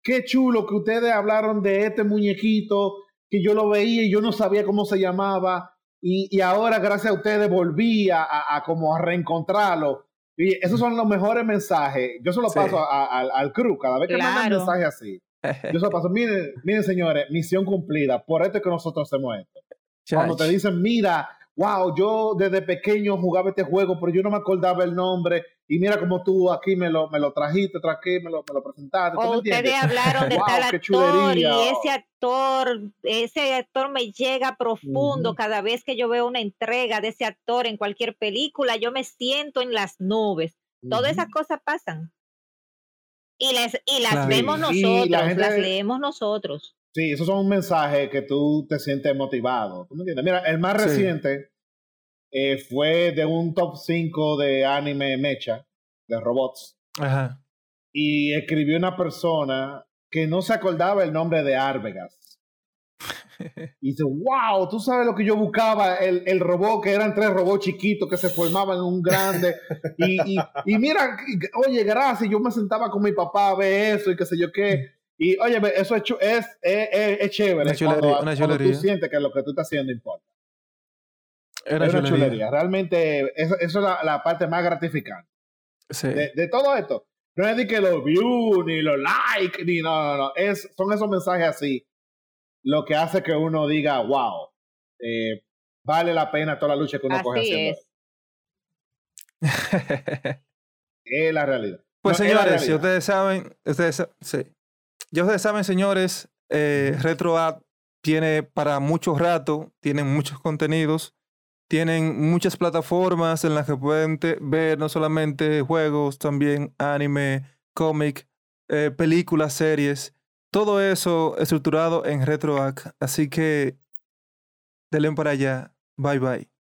qué chulo que ustedes hablaron de este muñequito, que yo lo veía y yo no sabía cómo se llamaba, y, y ahora gracias a ustedes volví a, a- a como a reencontrarlo. Y esos son los mejores mensajes. Yo se los Sí. paso a- a- al, al crew cada vez que mandan Claro. mensajes así. Yo se paso, miren, miren señores, misión cumplida, por esto es que nosotros hacemos esto. Cuando te dicen, mira, wow, yo desde pequeño jugaba este juego, pero yo no me acordaba el nombre, y mira como tú aquí me lo, me lo trajiste, traje, me lo, me lo presentaste. ¿tú O ustedes hablaron de Wow, tal actor y ese actor, ese actor me llega profundo cada vez que yo veo una entrega de ese actor en cualquier película, yo me siento en las nubes. Todas esas cosas pasan. Y las, y las Claro. vemos Y nosotros, la gente- las leemos nosotros. Sí, esos son un mensaje que tú te sientes motivado. ¿Tú me entiendes? Mira, el más Sí. reciente eh, fue de un top 5 de anime mecha, de robots, Ajá. y escribió una persona que no se acordaba el nombre de Arvegas. Y dice, wow, tú sabes lo que yo buscaba, el, el robot, que eran tres robots chiquitos que se formaban en un grande. Y, y, y mira, oye, gracias, yo me sentaba con mi papá a ver eso y qué sé yo qué. Y oye, eso es, es, es, chévere. Una chulería, cuando, una cuando tú chulería. sientes que lo que tú estás haciendo importa. Era es una chulería. chulería. Realmente, eso, eso es la, la parte más gratificante Sí. de, de todo esto. No es de que los views, ni los likes, ni no, no, no. Es, son esos mensajes así lo que hace que uno diga, wow, eh, vale la pena toda la lucha que uno coge Así haciendo. es. Es la realidad. Pues No, señores, si ustedes saben, ustedes, sí. Ya ustedes saben, señores, eh, RetroApp tiene para mucho rato, tienen muchos contenidos, tienen muchas plataformas en las que pueden ver no solamente juegos, también anime, cómic, eh, películas, series, todo eso estructurado en RetroApp. Así que denle para allá. Bye bye.